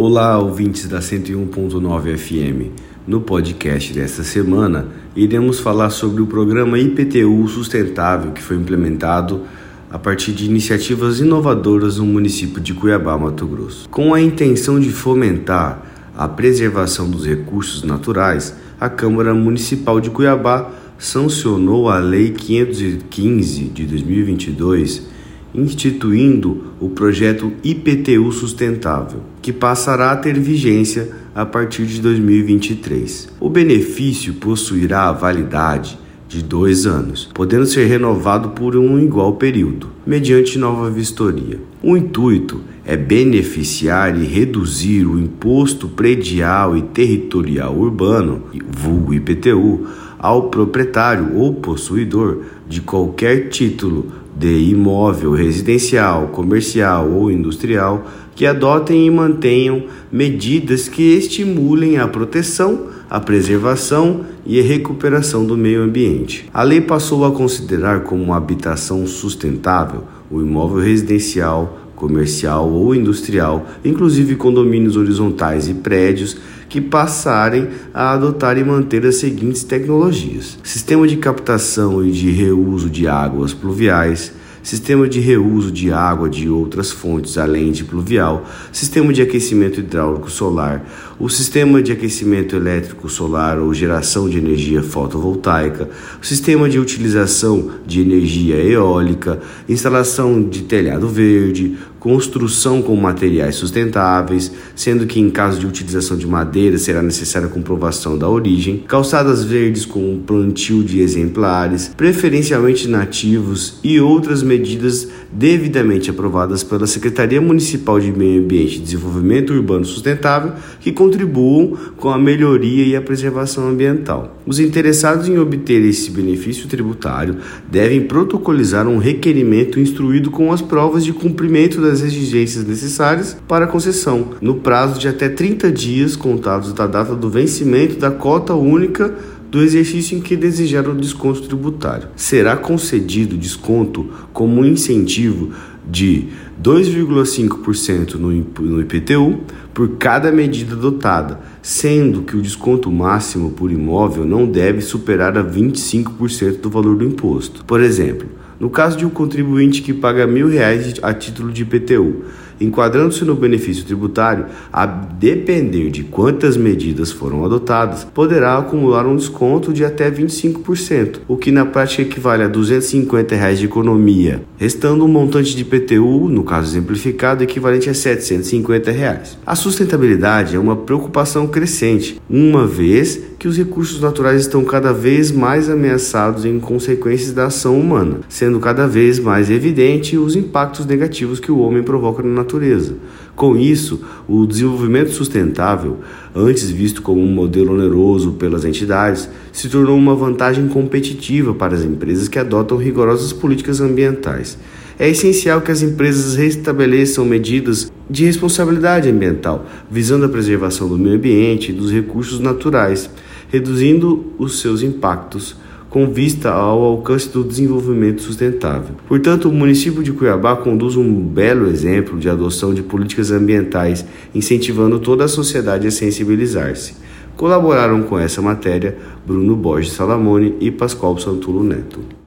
Olá, ouvintes da 101.9 FM. No podcast desta semana, iremos falar sobre o programa IPTU Sustentável que foi implementado a partir de iniciativas inovadoras no município de Cuiabá, Mato Grosso. Com a intenção de fomentar a preservação dos recursos naturais, a Câmara Municipal de Cuiabá sancionou a Lei 515 de 2022 instituindo o projeto IPTU Sustentável, que passará a ter vigência a partir de 2023. O benefício possuirá validade de dois anos, podendo ser renovado por um igual período, mediante nova vistoria. O intuito é beneficiar e reduzir o imposto predial e territorial urbano, vulgo IPTU, ao proprietário ou possuidor de qualquer título de imóvel residencial, comercial ou industrial que adotem e mantenham medidas que estimulem a proteção, a preservação e a recuperação do meio ambiente. A lei passou a considerar como habitação sustentável o imóvel residencial, comercial ou industrial, inclusive condomínios horizontais e prédios que passarem a adotar e manter as seguintes tecnologias: sistema de captação e de reuso de águas pluviais, sistema de reuso de água de outras fontes além de pluvial, sistema de aquecimento hidráulico solar, o sistema de aquecimento elétrico solar ou geração de energia fotovoltaica, o sistema de utilização de energia eólica, instalação de telhado verde, construção com materiais sustentáveis, sendo que em caso de utilização de madeira será necessária a comprovação da origem, calçadas verdes com plantio de exemplares, preferencialmente nativos e outras medidas devidamente aprovadas pela Secretaria Municipal de Meio Ambiente e Desenvolvimento Urbano Sustentável que contribuam com a melhoria e a preservação ambiental. Os interessados em obter esse benefício tributário devem protocolizar um requerimento instruído com as provas de cumprimento das exigências necessárias para a concessão, no prazo de até 30 dias contados da data do vencimento da cota única do exercício em que desejar o desconto tributário. Será concedido desconto como incentivo de 2,5% no IPTU por cada medida adotada, sendo que o desconto máximo por imóvel não deve superar a 25% do valor do imposto. Por exemplo, no caso de um contribuinte que paga mil reais a título de IPTU, enquadrando-se no benefício tributário, a depender de quantas medidas foram adotadas, poderá acumular um desconto de até 25%, o que na prática equivale a 250 reais de economia, restando um montante de IPTU, no caso exemplificado, equivalente a 750 reais. A sustentabilidade é uma preocupação crescente, uma vez que os recursos naturais estão cada vez mais ameaçados em consequências da ação humana, sendo cada vez mais evidente os impactos negativos que o homem provoca na natureza. Com isso, o desenvolvimento sustentável, antes visto como um modelo oneroso pelas entidades, se tornou uma vantagem competitiva para as empresas que adotam rigorosas políticas ambientais. É essencial que as empresas restabeleçam medidas de responsabilidade ambiental, visando a preservação do meio ambiente e dos recursos naturais, reduzindo os seus impactos com vista ao alcance do desenvolvimento sustentável. Portanto, o município de Cuiabá conduz um belo exemplo de adoção de políticas ambientais, incentivando toda a sociedade a sensibilizar-se. Colaboraram com essa matéria Bruno Borges Salamone e Pascoal Santulo Neto.